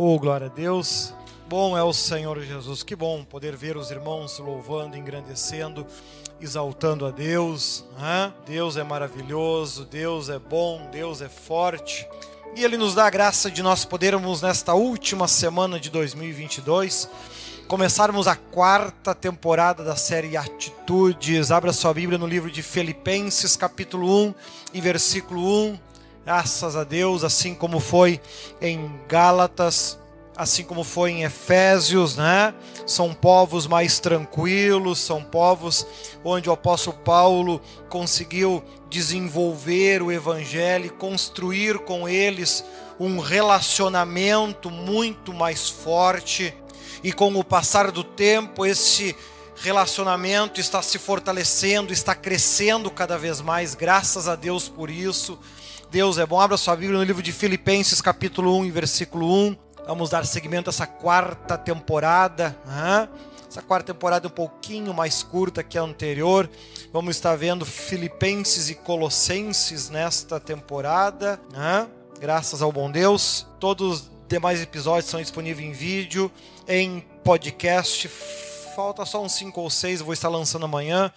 Oh, glória a Deus. Bom é o Senhor Jesus. Que bom poder ver os irmãos louvando, engrandecendo, exaltando a Deus. Né? Deus é maravilhoso, Deus é bom, Deus é forte. E Ele nos dá a graça de nós podermos, nesta última semana de 2022, começarmos a quarta temporada da série Atitudes. Abra sua Bíblia no livro de Filipenses, capítulo 1 e versículo 1. Graças a Deus, assim como foi em Gálatas, assim como foi em Efésios, né? São povos mais tranquilos, são povos onde o apóstolo Paulo conseguiu desenvolver o evangelho construir com eles um relacionamento muito mais forte. E com o passar do tempo, esse relacionamento está se fortalecendo, está crescendo cada vez mais, graças a Deus por isso. Deus é bom. Abra sua Bíblia no livro de Filipenses, capítulo 1, versículo 1. Vamos dar seguimento a essa quarta temporada. Né? Essa quarta temporada é um pouquinho mais curta que a anterior. Vamos estar vendo Filipenses e Colossenses nesta temporada. Né? Graças ao bom Deus. Todos os demais episódios são disponíveis em vídeo, em podcast. Falta só uns 5 ou 6, vou estar lançando amanhã.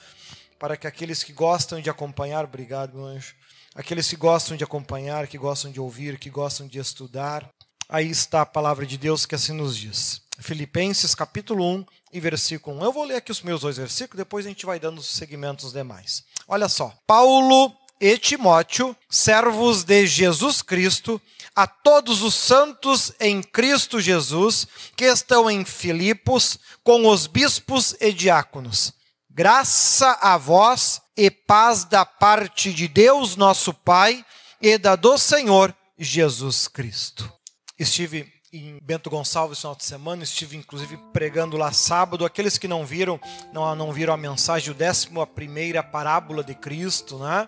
Para que aqueles que gostam de acompanhar, obrigado, meu anjo. Aqueles que gostam de acompanhar, que gostam de ouvir, que gostam de estudar, Aí está a palavra de Deus que assim nos diz. Filipenses capítulo 1 e versículo 1. Eu vou ler aqui os meus dois versículos, depois a gente vai dando os segmentos demais. Olha só. Paulo e Timóteo, servos de Jesus Cristo, a todos os santos em Cristo Jesus, que estão em Filipos, com os bispos e diáconos. Graça a vós e paz da parte de Deus, nosso Pai, e da do Senhor Jesus Cristo. Estive em Bento Gonçalves no final de semana, estive inclusive pregando lá sábado. Aqueles que não viram, não, não viram a mensagem, o décimo a primeira parábola de Cristo, né?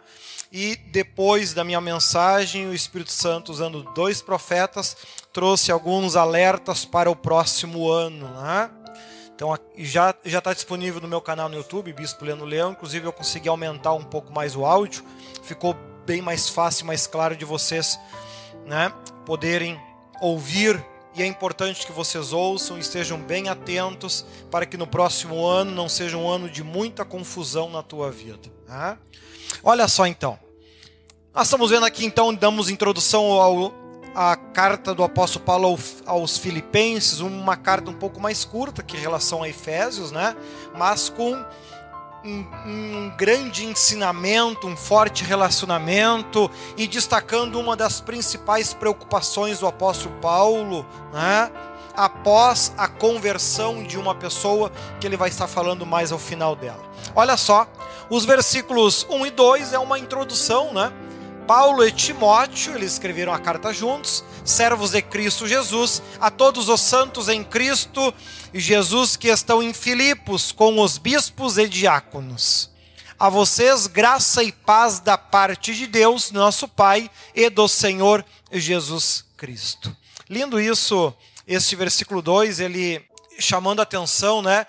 E depois da minha mensagem, o Espírito Santo, usando dois profetas, trouxe alguns alertas para o próximo ano, né? Então já já está disponível no meu canal no YouTube, Bispo Leandro Leão. Inclusive eu consegui aumentar um pouco mais o áudio, ficou bem mais fácil, mais claro de vocês, né? Poderem ouvir e é importante que vocês ouçam e estejam bem atentos para que no próximo ano não seja um ano de muita confusão na tua vida. Tá? Olha só então. Nós estamos vendo aqui então, damos introdução ao, à carta do apóstolo Paulo aos Filipenses, uma carta um pouco mais curta que em relação a Efésios, né? mas com um, um, grande ensinamento, um forte relacionamento e destacando uma das principais preocupações do apóstolo Paulo, né? após a conversão de uma pessoa, que ele vai estar falando mais ao final dela. Olha só, os versículos 1 e 2 é uma introdução, né? Paulo e Timóteo, eles escreveram a carta juntos, servos de Cristo Jesus, a todos os santos em Cristo Jesus que estão em Filipos com os bispos e diáconos. A vocês graça e paz da parte de Deus, nosso Pai, e do Senhor Jesus Cristo. Lindo isso, este versículo 2, ele chamando a atenção, né?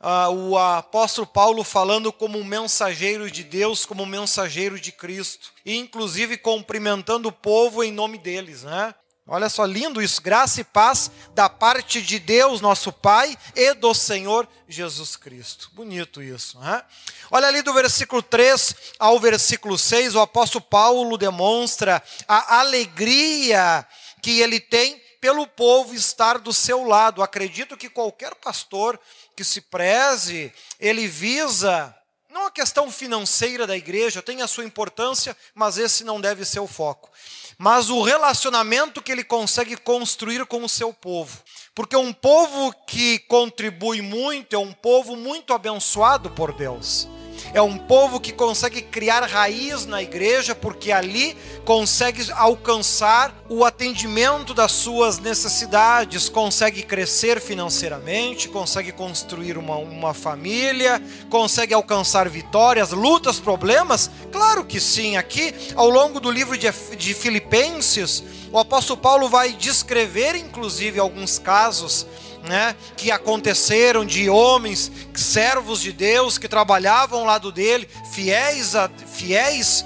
Uh, o apóstolo Paulo falando como um mensageiro de Deus, como um mensageiro de Cristo, e inclusive cumprimentando o povo em nome deles, né? Olha só, lindo isso, graça e paz da parte de Deus, nosso Pai, e do Senhor Jesus Cristo. Bonito isso, né? Olha ali do versículo 3 ao versículo 6, o apóstolo Paulo demonstra a alegria que ele tem pelo povo estar do seu lado. Acredito que qualquer pastor que se preze, ele visa não a questão financeira da igreja, tem a sua importância, mas esse não deve ser o foco. Mas o relacionamento que ele consegue construir com o seu povo. Porque um povo que contribui muito é um povo muito abençoado por Deus. É um povo que consegue criar raiz na igreja, porque ali consegue alcançar o atendimento das suas necessidades, consegue crescer financeiramente, consegue construir uma, uma família, consegue alcançar vitórias, lutas, problemas? Claro que sim. Aqui, ao longo do livro de, de Filipenses, o apóstolo Paulo vai descrever, inclusive, alguns casos né, que aconteceram de homens, servos de Deus que trabalhavam ao lado dele, fiéis a fiéis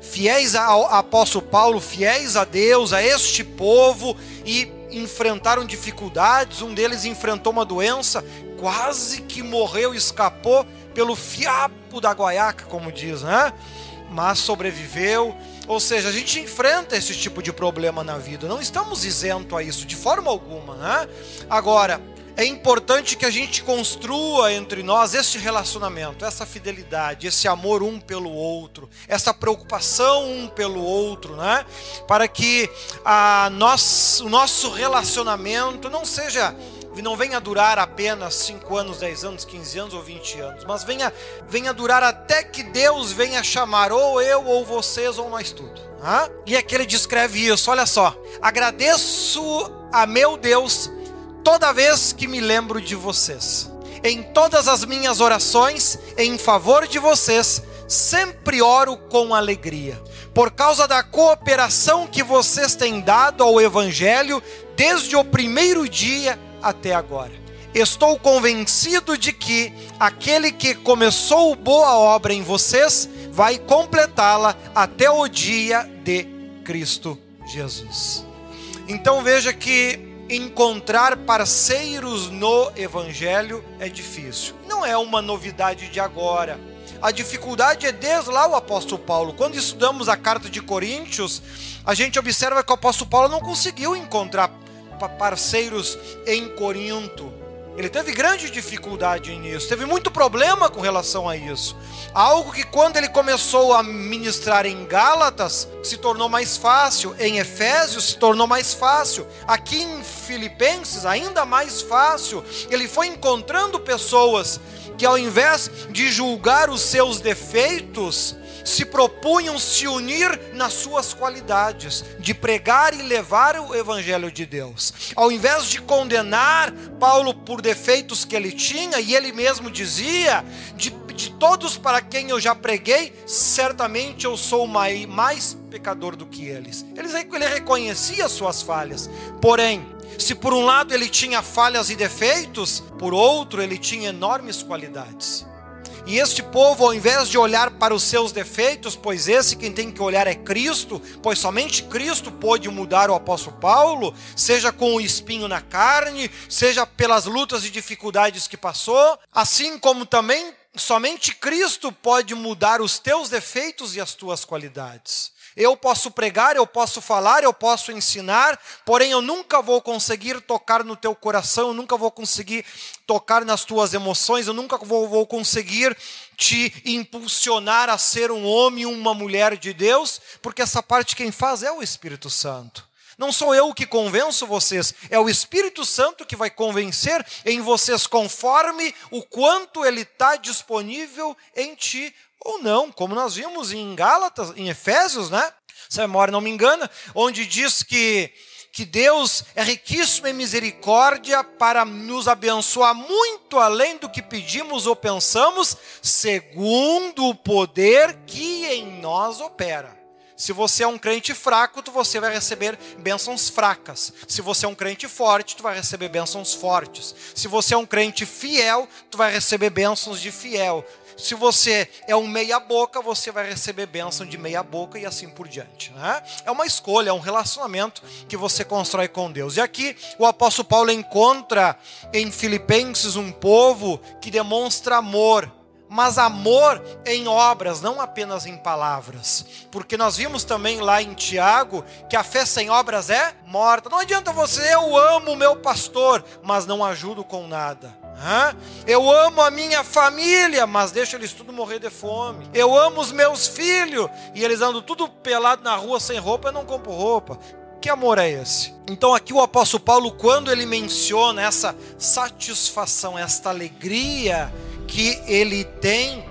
fiéis ao apóstolo Paulo, fiéis a Deus, a este povo e enfrentaram dificuldades, um deles enfrentou uma doença, quase que morreu, escapou pelo fiapo da guaiaca, como diz, né? Mas sobreviveu. Ou seja, a gente enfrenta esse tipo de problema na vida, não estamos isentos a isso de forma alguma, né? Agora, é importante que a gente construa entre nós este relacionamento, essa fidelidade, esse amor um pelo outro, essa preocupação um pelo outro, né? Para que a nós, o nosso relacionamento não seja não venha durar apenas 5 anos, 10 anos, 15 anos ou 20 anos, mas venha, venha durar até que Deus venha chamar ou eu, ou vocês, ou nós tudo. Né? E aqui ele descreve isso, olha só. Agradeço a meu Deus toda vez que me lembro de vocês. Em todas as minhas orações em favor de vocês, sempre oro com alegria, por causa da cooperação que vocês têm dado ao Evangelho desde o primeiro dia até agora. Estou convencido de que aquele que começou boa obra em vocês vai completá-la até o dia de Cristo Jesus. Então veja que encontrar parceiros no Evangelho é difícil. Não é uma novidade de agora. A dificuldade é desde lá o apóstolo Paulo. Quando estudamos a carta de Coríntios, a gente observa que o apóstolo Paulo não conseguiu encontrar parceiros em Corinto. Ele teve grande dificuldade nisso, teve muito problema com relação a isso. Algo que quando ele começou a ministrar em Gálatas se tornou mais fácil, em Efésios se tornou mais fácil, aqui em Filipenses ainda mais fácil. Ele foi encontrando pessoas que ao invés de julgar os seus defeitos, se propunham se unir nas suas qualidades, de pregar e levar o evangelho de Deus. Ao invés de condenar Paulo por defeitos que ele tinha, e ele mesmo dizia: de, de todos para quem eu já preguei, certamente eu sou mais, pecador do que eles. Ele, ele reconhecia suas falhas, porém, se por um lado ele tinha falhas e defeitos, por outro ele tinha enormes qualidades. E este povo, ao invés de olhar para os seus defeitos, pois esse quem tem que olhar é Cristo, pois somente Cristo pôde mudar o apóstolo Paulo, seja com o espinho na carne, seja pelas lutas e dificuldades que passou, assim como também somente Cristo pode mudar os teus defeitos e as tuas qualidades. Eu posso pregar, eu posso falar, eu posso ensinar, porém eu nunca vou conseguir tocar no teu coração, eu nunca vou conseguir tocar nas tuas emoções, eu nunca vou, vou conseguir te impulsionar a ser um homem, uma mulher de Deus, porque essa parte quem faz é o Espírito Santo. Não sou eu que convenço vocês, é o Espírito Santo que vai convencer em vocês conforme o quanto ele está disponível em ti ou não, como nós vimos em Gálatas, em Efésios, né? Se a memória não me engana, onde diz que, que Deus é riquíssimo em misericórdia para nos abençoar muito além do que pedimos ou pensamos, segundo o poder que em nós opera. Se você é um crente fraco, tu você vai receber bênçãos fracas. Se você é um crente forte, tu vai receber bênçãos fortes. Se você é um crente fiel, tu vai receber bênçãos de fiel. Se você é um meia-boca, você vai receber bênção de meia-boca e assim por diante. Né? É uma escolha, é um relacionamento que você constrói com Deus. E aqui o apóstolo Paulo encontra em Filipenses um povo que demonstra amor mas amor em obras, não apenas em palavras. Porque nós vimos também lá em Tiago que a fé sem obras é morta. Não adianta você, eu amo o meu pastor, mas não ajudo com nada. Eu amo a minha família, mas deixo eles tudo morrer de fome. Eu amo os meus filhos e eles andam tudo pelado na rua sem roupa, eu não compro roupa. Que amor é esse? Então aqui o apóstolo Paulo, quando ele menciona essa satisfação, esta alegria que ele tem,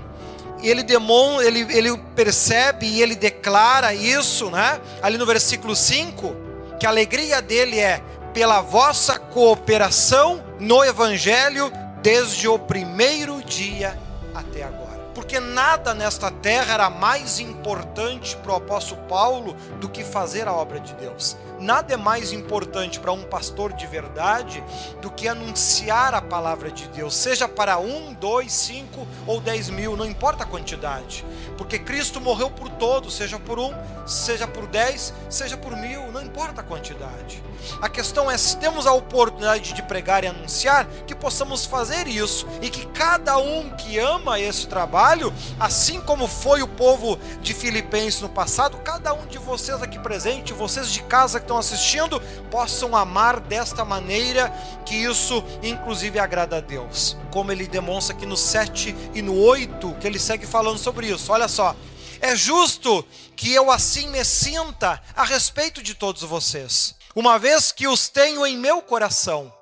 ele demonstra, ele, ele percebe e ele declara isso, né? Ali no versículo 5, que a alegria dele é pela vossa cooperação no evangelho desde o primeiro dia até agora. Porque nada nesta terra era mais importante para o apóstolo Paulo do que fazer a obra de Deus. Nada é mais importante para um pastor de verdade do que anunciar a palavra de Deus, seja para um, dois, cinco ou dez mil, não importa a quantidade, porque Cristo morreu por todos, seja por um, seja por dez, seja por mil, não importa a quantidade. A questão é se temos a oportunidade de pregar e anunciar, que possamos fazer isso e que cada um que ama esse trabalho, assim como foi o povo de Filipenses no passado, cada um de vocês aqui presente, vocês de casa que estão assistindo, possam amar desta maneira que isso inclusive agrada a Deus. Como ele demonstra aqui no 7 e no 8, que ele segue falando sobre isso. Olha só. É justo que eu assim me sinta a respeito de todos vocês, uma vez que os tenho em meu coração,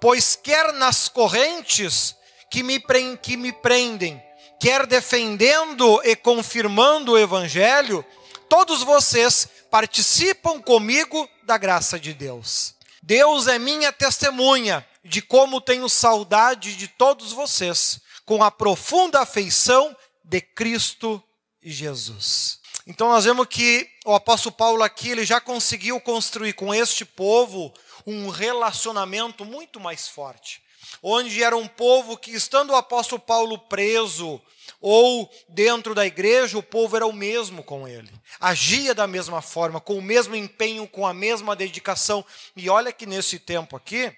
pois quer nas correntes que me, que me prendem, quer defendendo e confirmando o Evangelho, todos vocês participam comigo da graça de Deus. Deus é minha testemunha de como tenho saudade de todos vocês, com a profunda afeição de Cristo Jesus. Então nós vemos que o apóstolo Paulo aqui ele já conseguiu construir com este povo um relacionamento muito mais forte onde era um povo que, estando o apóstolo Paulo preso ou dentro da igreja, o povo era o mesmo com ele, agia da mesma forma, com o mesmo empenho, com a mesma dedicação. E olha que nesse tempo aqui,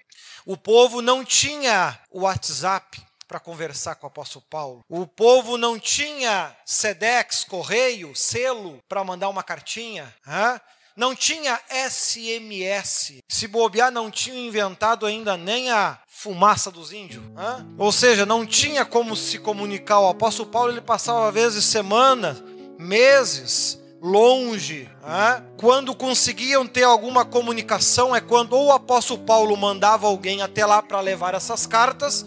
o povo não tinha o WhatsApp para conversar com o apóstolo Paulo. O povo não tinha SEDEX, correio, selo para mandar uma cartinha. Hein? Não tinha SMS. Se bobear, não tinha inventado ainda nem a fumaça dos índios. Ou seja, não tinha como se comunicar. O apóstolo Paulo ele passava às vezes semanas, meses longe. Quando conseguiam ter alguma comunicação é quando ou o apóstolo Paulo mandava alguém até lá para levar essas cartas,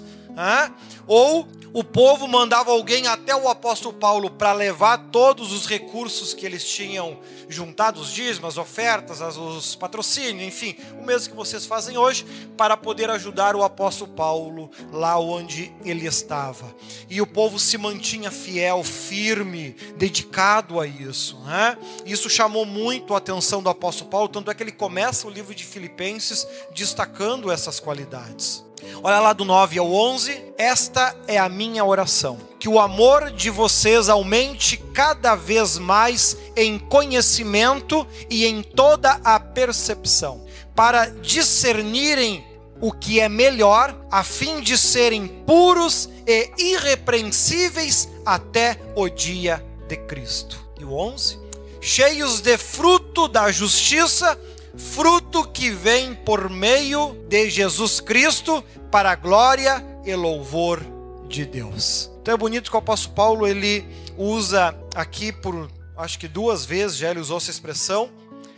ou o povo mandava alguém até o apóstolo Paulo para levar todos os recursos que eles tinham juntado, os dízimos, ofertas, os patrocínios, enfim, o mesmo que vocês fazem hoje, para poder ajudar o apóstolo Paulo lá onde ele estava. E o povo se mantinha fiel, firme, dedicado a isso. Né? Isso chamou muito a atenção do apóstolo Paulo, tanto é que ele começa o livro de Filipenses destacando essas qualidades. Olha lá do 9 ao 11. Esta é a minha oração. Que o amor de vocês aumente cada vez mais em conhecimento e em toda a percepção, para discernirem o que é melhor, a fim de serem puros e irrepreensíveis até o dia de Cristo. E o 11? Cheios de fruto da justiça fruto que vem por meio de Jesus Cristo para a glória e louvor de Deus. Então é bonito que o apóstolo Paulo ele usa aqui por acho que duas vezes já ele usou essa expressão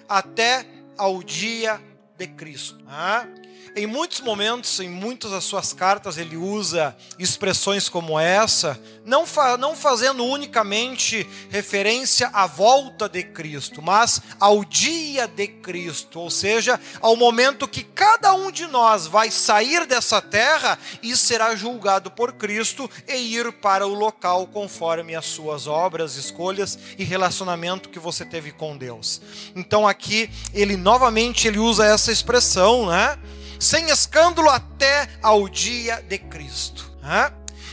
até ao dia de Cristo. Ah? Em muitos momentos, em muitas das suas cartas, ele usa expressões como essa, não, fa não fazendo unicamente referência à volta de Cristo, mas ao dia de Cristo, ou seja, ao momento que cada um de nós vai sair dessa terra e será julgado por Cristo e ir para o local conforme as suas obras, escolhas e relacionamento que você teve com Deus. Então aqui ele novamente ele usa essa expressão, né? Sem escândalo até ao dia de Cristo.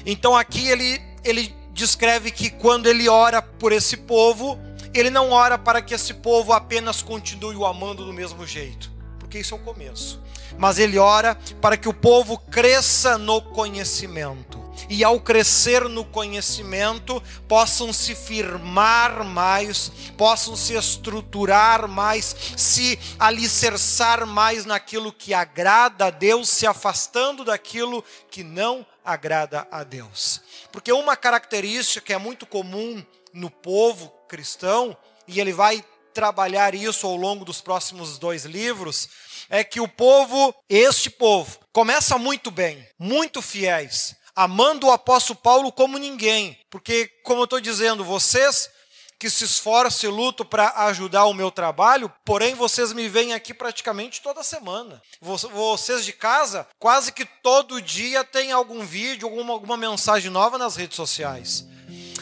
Então aqui ele, ele descreve que quando ele ora por esse povo, ele não ora para que esse povo apenas continue o amando do mesmo jeito, porque isso é o começo. Mas ele ora para que o povo cresça no conhecimento e ao crescer no conhecimento, possam se firmar mais, possam se estruturar mais, se alicerçar mais naquilo que agrada a Deus, se afastando daquilo que não agrada a Deus. Porque uma característica que é muito comum no povo cristão, e ele vai trabalhar isso ao longo dos próximos dois livros, é que o povo, este povo, começa muito bem, muito fiéis, amando o apóstolo Paulo como ninguém, porque, como eu estou dizendo, vocês que se esforçam e lutam para ajudar o meu trabalho, porém vocês me veem aqui praticamente toda semana. Vocês de casa, quase que todo dia tem algum vídeo, alguma, alguma mensagem nova nas redes sociais.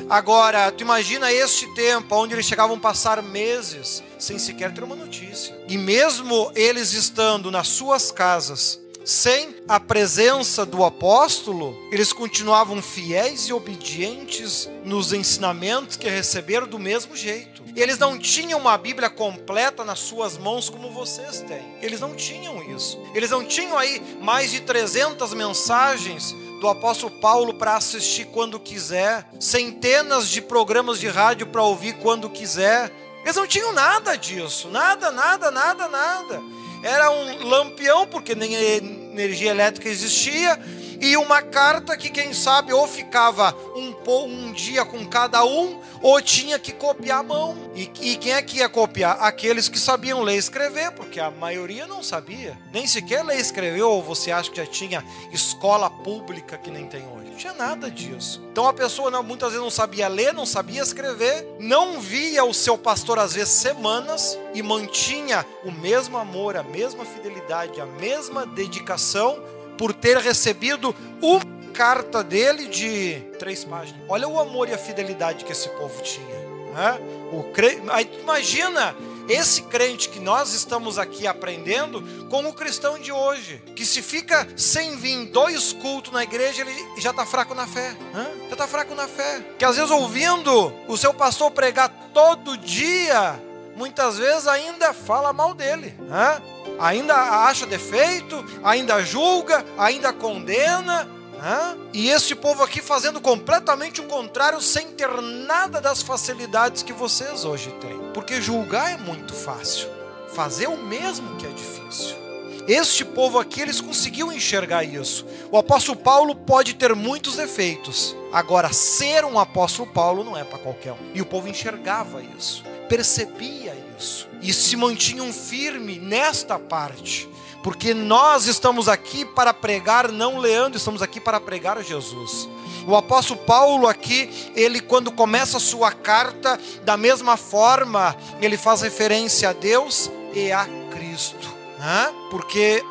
Agora, tu imagina este tempo onde eles chegavam a passar meses sem sequer ter uma notícia. E mesmo eles estando nas suas casas, sem a presença do apóstolo, eles continuavam fiéis e obedientes nos ensinamentos que receberam do mesmo jeito. Eles não tinham uma Bíblia completa nas suas mãos como vocês têm. Eles não tinham isso. Eles não tinham aí mais de 300 mensagens do apóstolo Paulo para assistir quando quiser, centenas de programas de rádio para ouvir quando quiser. Eles não tinham nada disso, nada, nada, nada, nada era um lampião, porque nem energia elétrica existia, e uma carta que, quem sabe, ou ficava um, um dia com cada um, ou tinha que copiar a mão. E, e, quem é que ia copiar? Aqueles que sabiam ler e escrever, porque a maioria não sabia. Nem sequer ler e escrever, ou você acha que já tinha escola pública que nem tem hoje? Não tinha nada disso. Então a pessoa não, muitas vezes não sabia ler, não sabia escrever, não via o seu pastor às vezes semanas e mantinha o mesmo amor, a mesma fidelidade, a mesma dedicação por ter recebido uma carta dele de três páginas. Olha o amor e a fidelidade que esse povo tinha. Né? O cre... Imagina esse crente que nós estamos aqui aprendendo com o cristão de hoje, que se fica sem vir dois cultos na igreja, ele já está fraco na fé. Né? Já está fraco na fé. Que às vezes ouvindo o seu pastor pregar todo dia, muitas vezes ainda fala mal dele. Né? ainda acha defeito, ainda julga, ainda condena. Né? E este povo aqui fazendo completamente o contrário, sem ter nada das facilidades que vocês hoje têm. Porque julgar é muito fácil, fazer o mesmo que é difícil. Este povo aqui, eles conseguiam enxergar isso. O apóstolo Paulo pode ter muitos defeitos. Agora, ser um apóstolo Paulo não é para qualquer um. E o povo enxergava isso, percebia isso e se mantinham firme nesta parte, porque nós estamos aqui para pregar não Leandro, estamos aqui para pregar Jesus. O apóstolo Paulo aqui, ele quando começa a sua carta, da mesma forma, ele faz referência a Deus e a Cristo, né? porque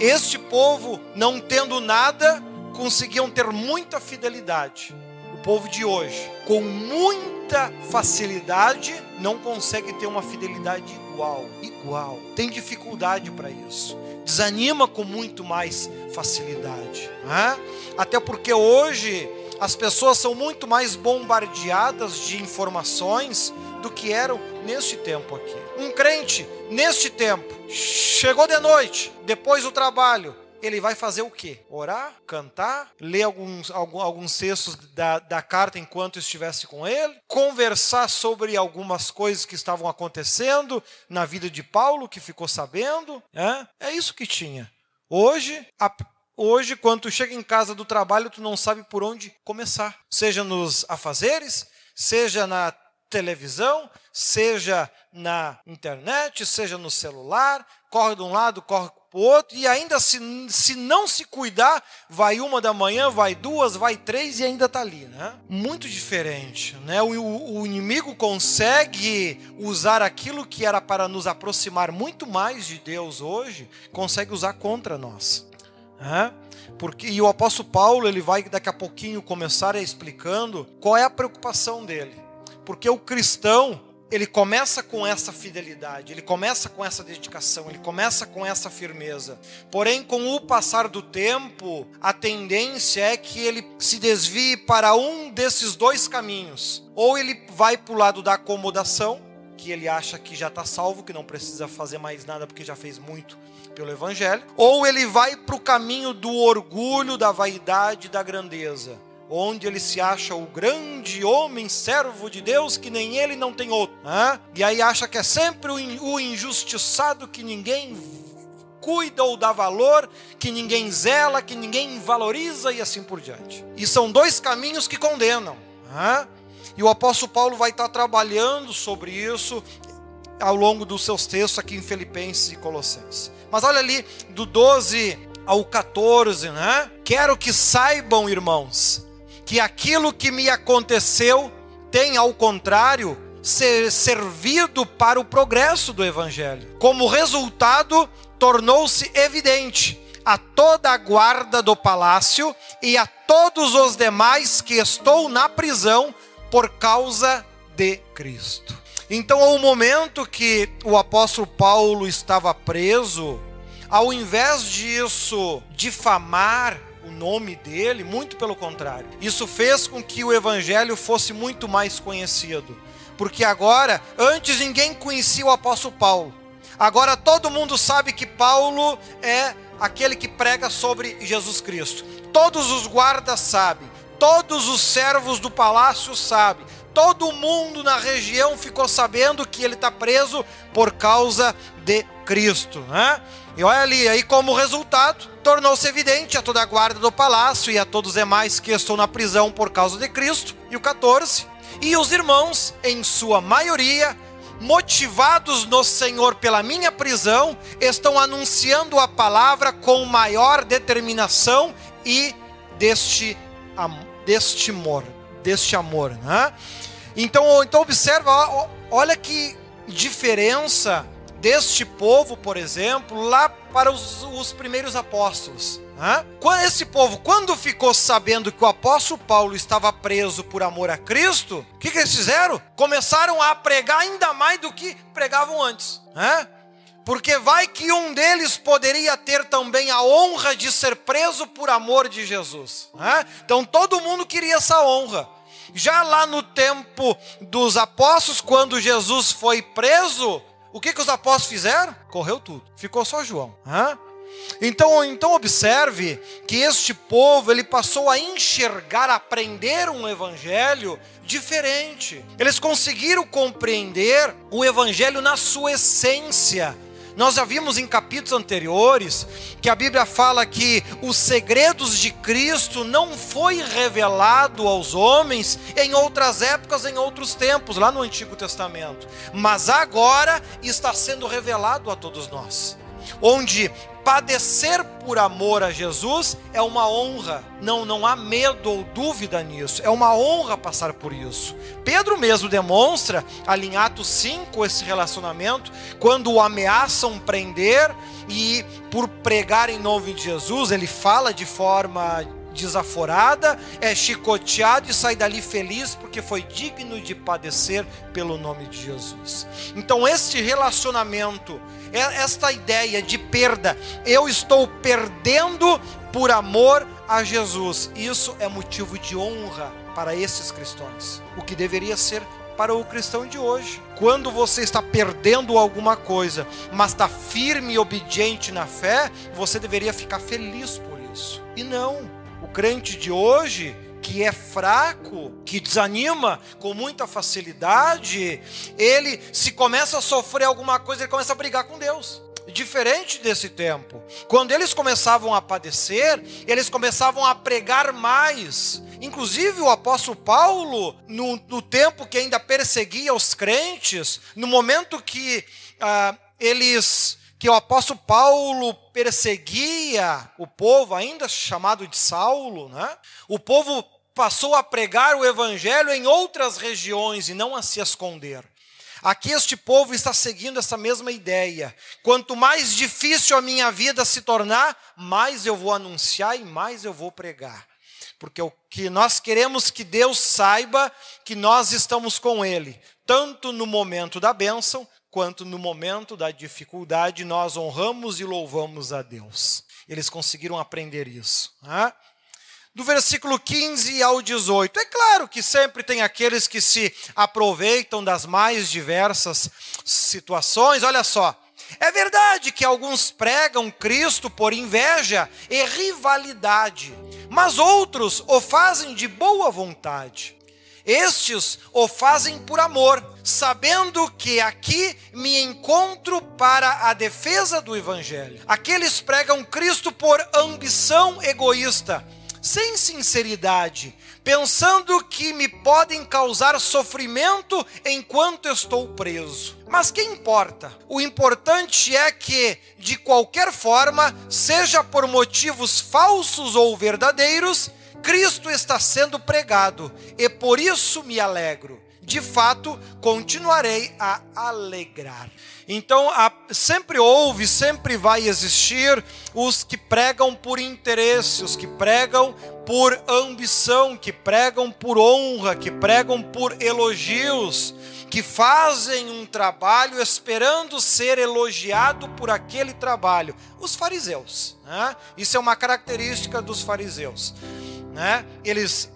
este povo, não tendo nada, conseguiam ter muita fidelidade. O povo de hoje, com muita facilidade, não consegue ter uma fidelidade igual, igual. Tem dificuldade para isso. Desanima com muito mais facilidade. Né? Até porque hoje as pessoas são muito mais bombardeadas de informações do que eram neste tempo aqui. Um crente, neste tempo, chegou de noite, depois do trabalho, ele vai fazer o quê? Orar, cantar, ler alguns, alguns, textos da, da carta enquanto estivesse com ele, conversar sobre algumas coisas que estavam acontecendo na vida de Paulo, que ficou sabendo. É, é isso que tinha. Hoje, a, hoje, quando tu chega em casa do trabalho, tu não sabe por onde começar. Seja nos afazeres, seja na televisão, seja na internet, seja no celular, corre de um lado, corre para o outro, e ainda se, se não se cuidar, vai uma da manhã, vai duas, vai três e ainda está ali. Né? Muito diferente. Né? O, o, inimigo consegue usar aquilo que era para nos aproximar muito mais de Deus hoje, consegue usar contra nós. Né? Porque, e o apóstolo Paulo ele vai daqui a pouquinho começar explicando qual é a preocupação dele. Porque o cristão, ele começa com essa fidelidade, ele começa com essa dedicação, ele começa com essa firmeza. Porém, com o passar do tempo, a tendência é que ele se desvie para um desses dois caminhos. Ou ele vai para o lado da acomodação, que ele acha que já está salvo, que não precisa fazer mais nada porque já fez muito pelo Evangelho, ou ele vai para o caminho do orgulho, da vaidade, da grandeza onde ele se acha o grande homem, servo de Deus, que nem ele não tem outro. Né? E aí acha que é sempre o injustiçado que ninguém cuida ou dá valor, que ninguém zela, que ninguém valoriza e assim por diante. E são dois caminhos que condenam. Né? E o apóstolo Paulo vai estar trabalhando sobre isso ao longo dos seus textos aqui em Filipenses e Colossenses. Mas olha ali, do 12 ao 14, né? Quero que saibam, irmãos, que aquilo que me aconteceu tem, ao contrário, ser servido para o progresso do Evangelho. Como resultado, tornou-se evidente a toda a guarda do palácio e a todos os demais que estou na prisão por causa de Cristo. Então, ao momento que o apóstolo Paulo estava preso, ao invés disso difamar o nome dele, muito pelo contrário. Isso fez com que o evangelho fosse muito mais conhecido. Porque agora, antes ninguém conhecia o apóstolo Paulo. Agora todo mundo sabe que Paulo é aquele que prega sobre Jesus Cristo. Todos os guardas sabem, todos os servos do palácio sabem, todo mundo na região ficou sabendo que ele está preso por causa de Cristo. Né? E olha ali, aí como resultado, tornou-se evidente a toda a guarda do palácio e a todos os demais que estão na prisão por causa de Cristo. E o 14, e os irmãos, em sua maioria, motivados no Senhor pela minha prisão, estão anunciando a palavra com maior determinação e deste, deste amor, deste amor, né? Então, então observa, olha que diferença deste povo, por exemplo, lá para os, os primeiros apóstolos. Né? Esse povo, quando ficou sabendo que o apóstolo Paulo estava preso por amor a Cristo, o que, que, eles fizeram? Começaram a pregar ainda mais do que pregavam antes. Né? Porque vai que um deles poderia ter também a honra de ser preso por amor de Jesus. Né? Então todo mundo queria essa honra. Já lá no tempo dos apóstolos, quando Jesus foi preso, o que, que os apóstolos fizeram? Correu tudo. Ficou só João. Hã? Então, então observe que este povo ele passou a enxergar, a aprender um evangelho diferente. Eles conseguiram compreender o evangelho na sua essência nós já vimos em capítulos anteriores que a Bíblia fala que os segredos de Cristo não foi revelado aos homens em outras épocas, em outros tempos, lá no Antigo Testamento, mas agora está sendo revelado a todos nós. Onde padecer por amor a Jesus é uma honra. Não, não há medo ou dúvida nisso. É uma honra passar por isso. Pedro mesmo demonstra, ali em Atos 5, esse relacionamento, quando o ameaçam prender e por pregar em nome de Jesus, ele fala de forma desaforada, é chicoteado e sai dali feliz porque foi digno de padecer pelo nome de Jesus. Então, este relacionamento, é esta ideia de perda, eu estou perdendo por amor a Jesus, isso é motivo de honra para esses cristãos, o que deveria ser para o cristão de hoje. Quando você está perdendo alguma coisa, mas está firme e obediente na fé, você deveria ficar feliz por isso. E não. O crente de hoje, que é fraco, que desanima com muita facilidade, ele, se começa a sofrer alguma coisa, ele começa a brigar com Deus. Diferente desse tempo, quando eles começavam a padecer, eles começavam a pregar mais. Inclusive, o apóstolo Paulo, no, no tempo que ainda perseguia os crentes, no momento que ah, eles que o apóstolo Paulo perseguia o povo, ainda chamado de Saulo, né? o povo passou a pregar o evangelho em outras regiões e não a se esconder. Aqui este povo está seguindo essa mesma ideia. Quanto mais difícil a minha vida se tornar, mais eu vou anunciar e mais eu vou pregar. Porque o que nós queremos que Deus saiba que nós estamos com Ele, tanto no momento da bênção quanto no momento da dificuldade nós honramos e louvamos a Deus. Eles conseguiram aprender isso. Né? Do versículo 15 ao 18. É claro que sempre tem aqueles que se aproveitam das mais diversas situações. Olha só. É verdade que alguns pregam Cristo por inveja e rivalidade, mas outros o fazem de boa vontade. Estes o fazem por amor, sabendo que aqui me encontro para a defesa do Evangelho. Aqueles pregam Cristo por ambição egoísta, sem sinceridade, pensando que me podem causar sofrimento enquanto estou preso. Mas que importa? O importante é que, de qualquer forma, seja por motivos falsos ou verdadeiros, Cristo está sendo pregado e por isso me alegro. De fato, continuarei a alegrar. Então, sempre houve, sempre vai existir os que pregam por interesse, os que pregam por ambição, que pregam por honra, que pregam por elogios, que fazem um trabalho esperando ser elogiado por aquele trabalho. Os fariseus. Né? Isso é uma característica dos fariseus. Né? Eles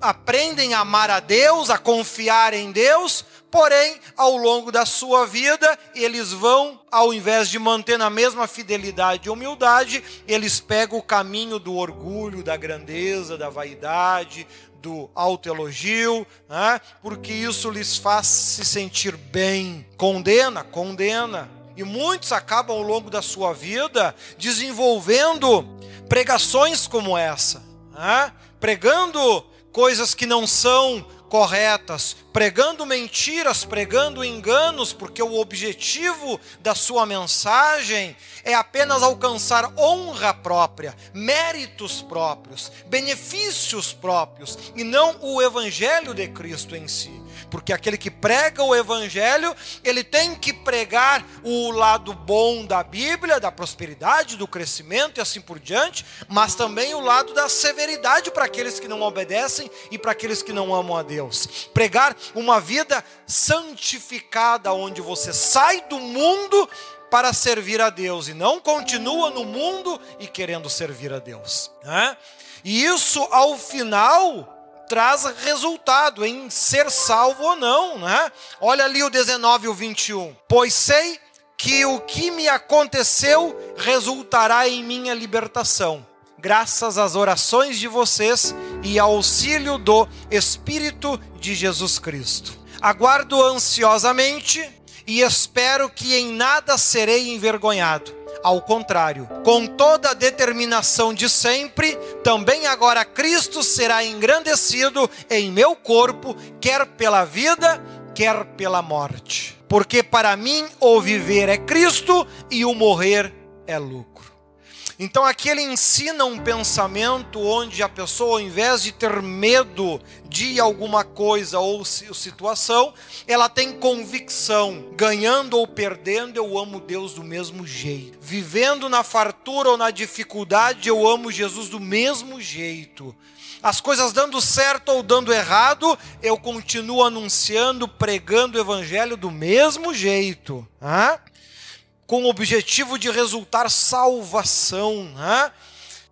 aprendem a amar a Deus, a confiar em Deus, porém, ao longo da sua vida, eles vão, ao invés de manter na mesma fidelidade e humildade, eles pegam o caminho do orgulho, da grandeza, da vaidade, do autoelogio, né? porque isso lhes faz se sentir bem. Condena, condena. E muitos acabam ao longo da sua vida desenvolvendo pregações como essa, né? pregando coisas que não são corretas, pregando mentiras, pregando enganos, porque o objetivo da sua mensagem é apenas alcançar honra própria, méritos próprios, benefícios próprios, e não o evangelho de Cristo em si porque aquele que prega o evangelho, ele tem que pregar o lado bom da Bíblia, da prosperidade, do crescimento e assim por diante, mas também o lado da severidade para aqueles que não obedecem e para aqueles que não amam a Deus. Pregar uma vida santificada, onde você sai do mundo para servir a Deus e não continua no mundo e querendo servir a Deus. Né? E isso, ao final, traz resultado em ser salvo ou não, né? Olha ali o 19 e o 21. Pois sei que o que me aconteceu resultará em minha libertação, graças às orações de vocês e ao auxílio do Espírito de Jesus Cristo. Aguardo ansiosamente e espero que em nada serei envergonhado ao contrário, com toda a determinação de sempre, também agora Cristo será engrandecido em meu corpo, quer pela vida, quer pela morte. Porque para mim o viver é Cristo e o morrer é lucro. Então aqui ele ensina um pensamento onde a pessoa, ao invés de ter medo de alguma coisa ou situação, ela tem convicção, ganhando ou perdendo, eu amo Deus do mesmo jeito. Vivendo na fartura ou na dificuldade, eu amo Jesus do mesmo jeito. As coisas dando certo ou dando errado, eu continuo anunciando, pregando o evangelho do mesmo jeito. Ah? Com o objetivo de resultar salvação. Né?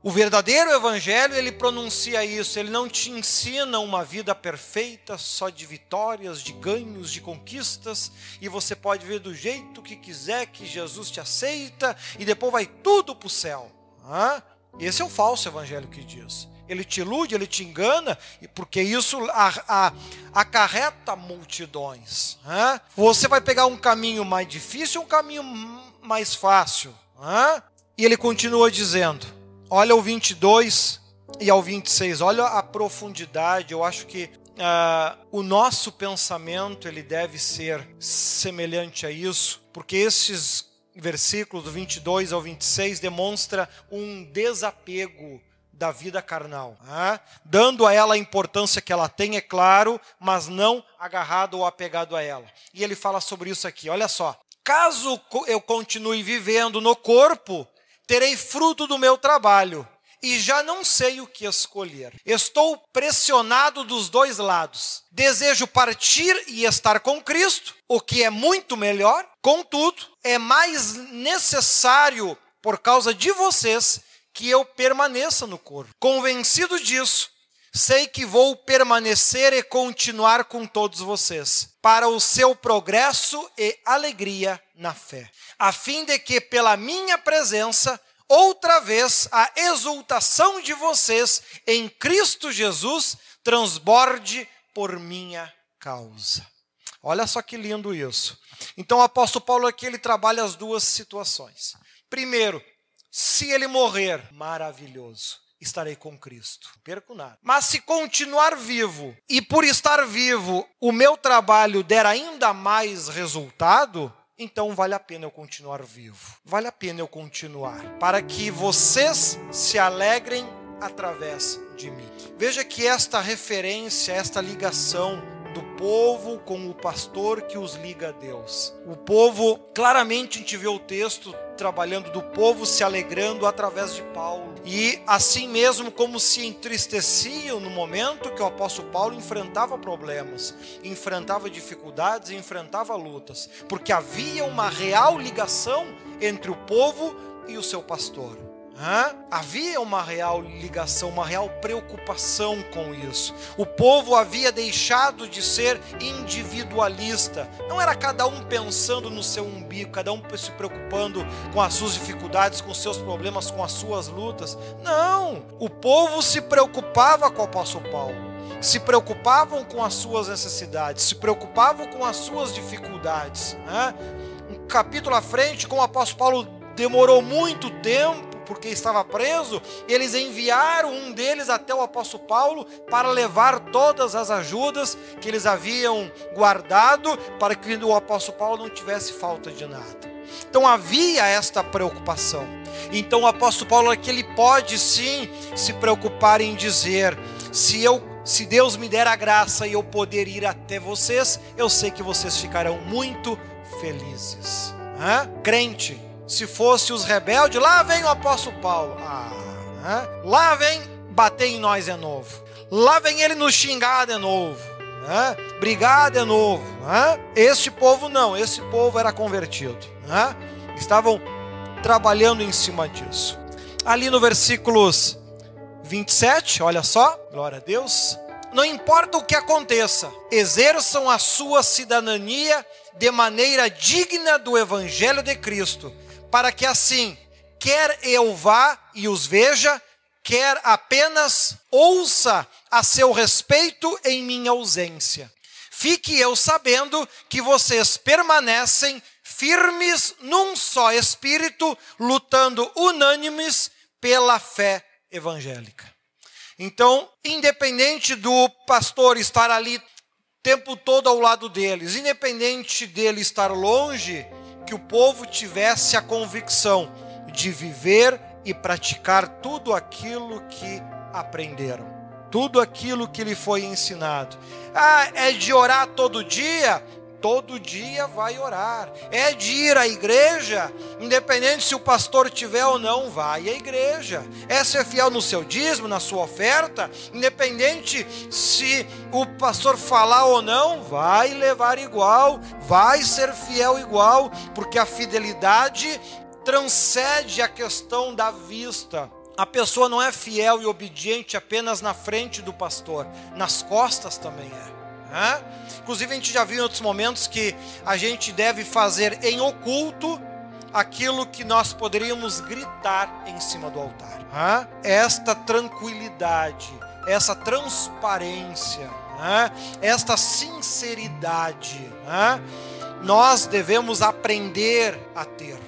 O verdadeiro evangelho, ele pronuncia isso, ele não te ensina uma vida perfeita, só de vitórias, de ganhos, de conquistas, e você pode ver do jeito que quiser que Jesus te aceita, e depois vai tudo para o céu. Né? Esse é o falso evangelho que diz. Ele te ilude, ele te engana, porque isso a, a, acarreta multidões. Você vai pegar um caminho mais difícil, um caminho mais fácil. E ele continua dizendo: olha o 22 e ao 26, olha a profundidade. Eu acho que uh, o nosso pensamento ele deve ser semelhante a isso, porque esses versículos do 22 ao 26 demonstra um desapego da vida carnal, né? dando a ela a importância que ela tem, é claro, mas não agarrado ou apegado a ela. E ele fala sobre isso aqui, olha só. Caso eu continue vivendo no corpo, terei fruto do meu trabalho e já não sei o que escolher. Estou pressionado dos dois lados. Desejo partir e estar com Cristo, o que é muito melhor. Contudo, é mais necessário, por causa de vocês, que eu permaneça no corpo. Convencido disso, sei que vou permanecer e continuar com todos vocês, para o seu progresso e alegria na fé, a fim de que pela minha presença outra vez a exultação de vocês em Cristo Jesus transborde por minha causa. Olha só que lindo isso. Então o apóstolo Paulo aqui ele trabalha as duas situações. Primeiro, se ele morrer, maravilhoso, estarei com Cristo. Não perco nada. Mas se continuar vivo e por estar vivo o meu trabalho der ainda mais resultado, então vale a pena eu continuar vivo. Vale a pena eu continuar para que vocês se alegrem através de mim. Veja que esta referência, esta ligação povo com o pastor que os liga a Deus. O povo, claramente a gente vê o texto trabalhando do povo se alegrando através de Paulo. E assim mesmo como se entristeciam no momento que o apóstolo Paulo enfrentava problemas, enfrentava dificuldades, enfrentava lutas, porque havia uma real ligação entre o povo e o seu pastor. Havia uma real ligação, uma real preocupação com isso. O povo havia deixado de ser individualista. Não era cada um pensando no seu umbigo, cada um se preocupando com as suas dificuldades, com os seus problemas, com as suas lutas. Não! O povo se preocupava com o apóstolo Paulo se preocupavam com as suas necessidades, se preocupavam com as suas dificuldades. Né? Um capítulo à frente, com o apóstolo Paulo demorou muito tempo porque estava preso, eles enviaram um deles até o apóstolo Paulo para levar todas as ajudas que eles haviam guardado para que o apóstolo Paulo não tivesse falta de nada. Então havia esta preocupação. Então o apóstolo Paulo é que ele pode sim se preocupar em dizer: se eu se Deus me der a graça e eu poder ir até vocês, eu sei que vocês ficarão muito felizes. Hã? Crente, se fosse os rebeldes, lá vem o apóstolo Paulo. Ah, né? Lá vem bater em nós de novo. Lá vem ele nos xingar de novo. Né? Brigar de novo. Né? Este povo não, esse povo era convertido. Né? Estavam trabalhando em cima disso. Ali no versículos 27, olha só, glória a Deus. Não importa o que aconteça, exerçam a sua cidadania de maneira digna do evangelho de Cristo para que assim, quer eu vá e os veja, quer apenas ouça a seu respeito em minha ausência. Fique eu sabendo que vocês permanecem firmes num só espírito, lutando unânimes pela fé evangélica. Então, independente do pastor estar ali o tempo todo ao lado deles, independente dele estar longe, que o povo tivesse a convicção de viver e praticar tudo aquilo que aprenderam, tudo aquilo que lhe foi ensinado. Ah, é de orar todo dia? Todo dia vai orar. É de ir à igreja, independente se o pastor tiver ou não, vai à igreja. É ser fiel no seu dízimo, na sua oferta, independente se o pastor falar ou não, vai levar igual, vai ser fiel igual, porque a fidelidade transcende a questão da vista. A pessoa não é fiel e obediente apenas na frente do pastor, nas costas também é. Né? Inclusive, a gente já viu em outros momentos que a gente deve fazer em oculto aquilo que nós poderíamos gritar em cima do altar. Né? Esta tranquilidade, essa transparência, né? esta sinceridade, nós devemos aprender a ter.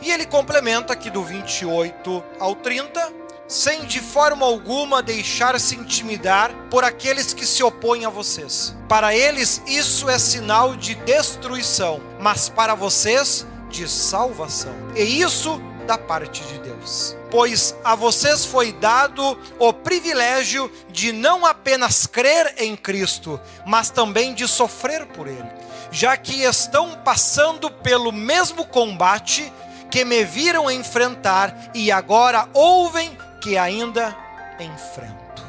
E ele complementa aqui do 28 ao 30 sem de forma alguma deixar-se intimidar por aqueles que se opõem a vocês. Para eles, isso é sinal de destruição, mas para vocês, de salvação. E isso da parte de Deus. Pois a vocês foi dado o privilégio de não apenas crer em Cristo, mas também de sofrer por Ele, já que estão passando pelo mesmo combate que me viram enfrentar e agora ouvem que ainda enfrento.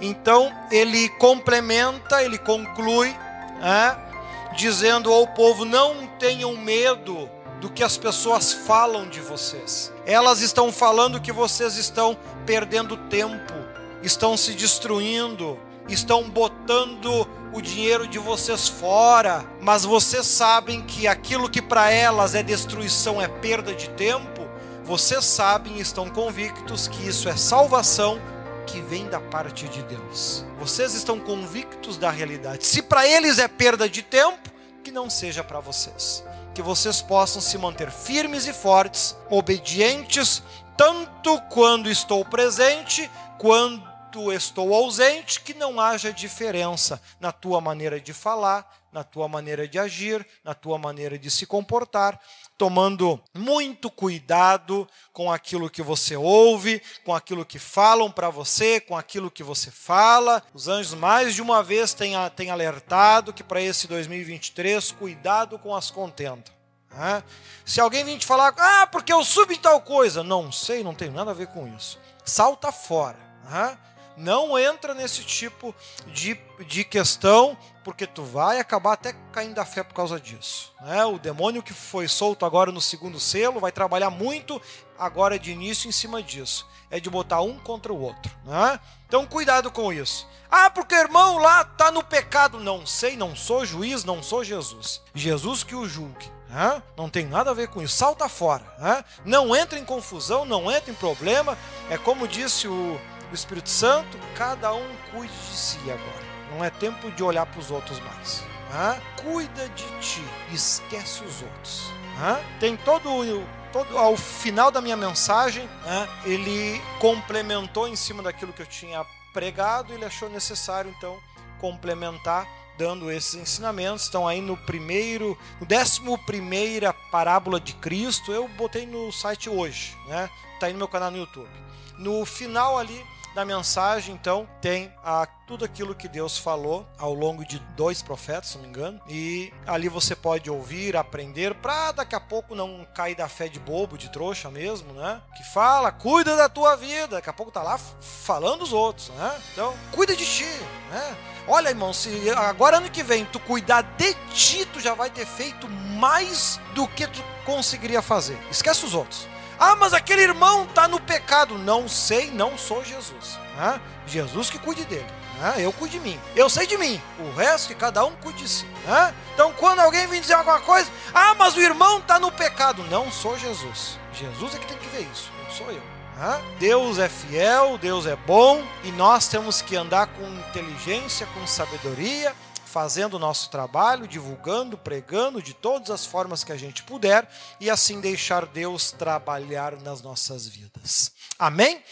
Então ele complementa, ele conclui, dizendo ao povo: não tenham medo do que as pessoas falam de vocês. Elas estão falando que vocês estão perdendo tempo, estão se destruindo, estão botando o dinheiro de vocês fora, mas vocês sabem que aquilo que para elas é destruição, é perda de tempo vocês sabem e estão convictos que isso é salvação que vem da parte de Deus. Vocês estão convictos da realidade. Se para eles é perda de tempo, que não seja para vocês. Que vocês possam se manter firmes e fortes, obedientes, tanto quando estou presente, quanto estou ausente, que não haja diferença na tua maneira de falar, na tua maneira de agir, na tua maneira de se comportar, tomando muito cuidado com aquilo que você ouve, com aquilo que falam para você, com aquilo que você fala. Os anjos mais de uma vez têm, têm alertado que para esse 2023, cuidado com as contendas. Né? Se alguém vir te falar, ah, porque eu subi tal coisa, não sei, não tem nada a ver com isso. Salta fora. Né? Não entra nesse tipo de, de questão, porque tu vai acabar até caindo da fé por causa disso. Né? O demônio que foi solto agora no segundo selo vai trabalhar muito agora de início em cima disso. É de botar um contra o outro. Né? Então cuidado com isso. Ah, porque irmão lá está no pecado. Não sei, não sou juiz, não sou Jesus. Jesus que o julgue. Né? Não tem nada a ver com isso. Salta fora. Né? Não entra em confusão, não entra em problema. É como disse o Espírito Santo, cada um cuide de si agora. Não é tempo de olhar para os outros mais. Né? Cuida de ti, esquece os outros. Né? Tem todo todo ao final da minha mensagem, né, ele complementou em cima daquilo que eu tinha pregado, ele achou necessário então complementar dando esses ensinamentos. Estão aí no primeiro, no décimo primeira parábola de Cristo. Eu botei no site hoje, né? Tá aí no meu canal no YouTube. No final ali da mensagem, então, tem a, tudo aquilo que Deus falou ao longo de dois profetas, se não me engano. E ali você pode ouvir, aprender, para daqui a pouco não cair da fé de bobo, de trouxa mesmo, né? Que fala, cuida da tua vida. Daqui a pouco tá lá falando os outros, né? Então, cuida de ti, né? Olha, irmão, se agora ano que vem tu cuidar de ti, tu já vai ter feito mais do que tu conseguiria fazer. Esquece os outros. Ah, mas aquele irmão está no pecado. Não sei, não sou Jesus. Ah, Jesus que cuide dele. Ah, eu cuido de mim. Eu sei de mim. O resto que cada um cuide de si. Ah, então quando alguém vem dizer alguma coisa, ah, mas o irmão está no pecado. Não sou Jesus. Jesus é que tem que ver isso. Não sou eu. Ah, Deus é fiel, Deus é bom e nós temos que andar com inteligência, com sabedoria fazendo o nosso trabalho, divulgando, pregando de todas as formas que a gente puder e assim deixar Deus trabalhar nas nossas vidas. Amém?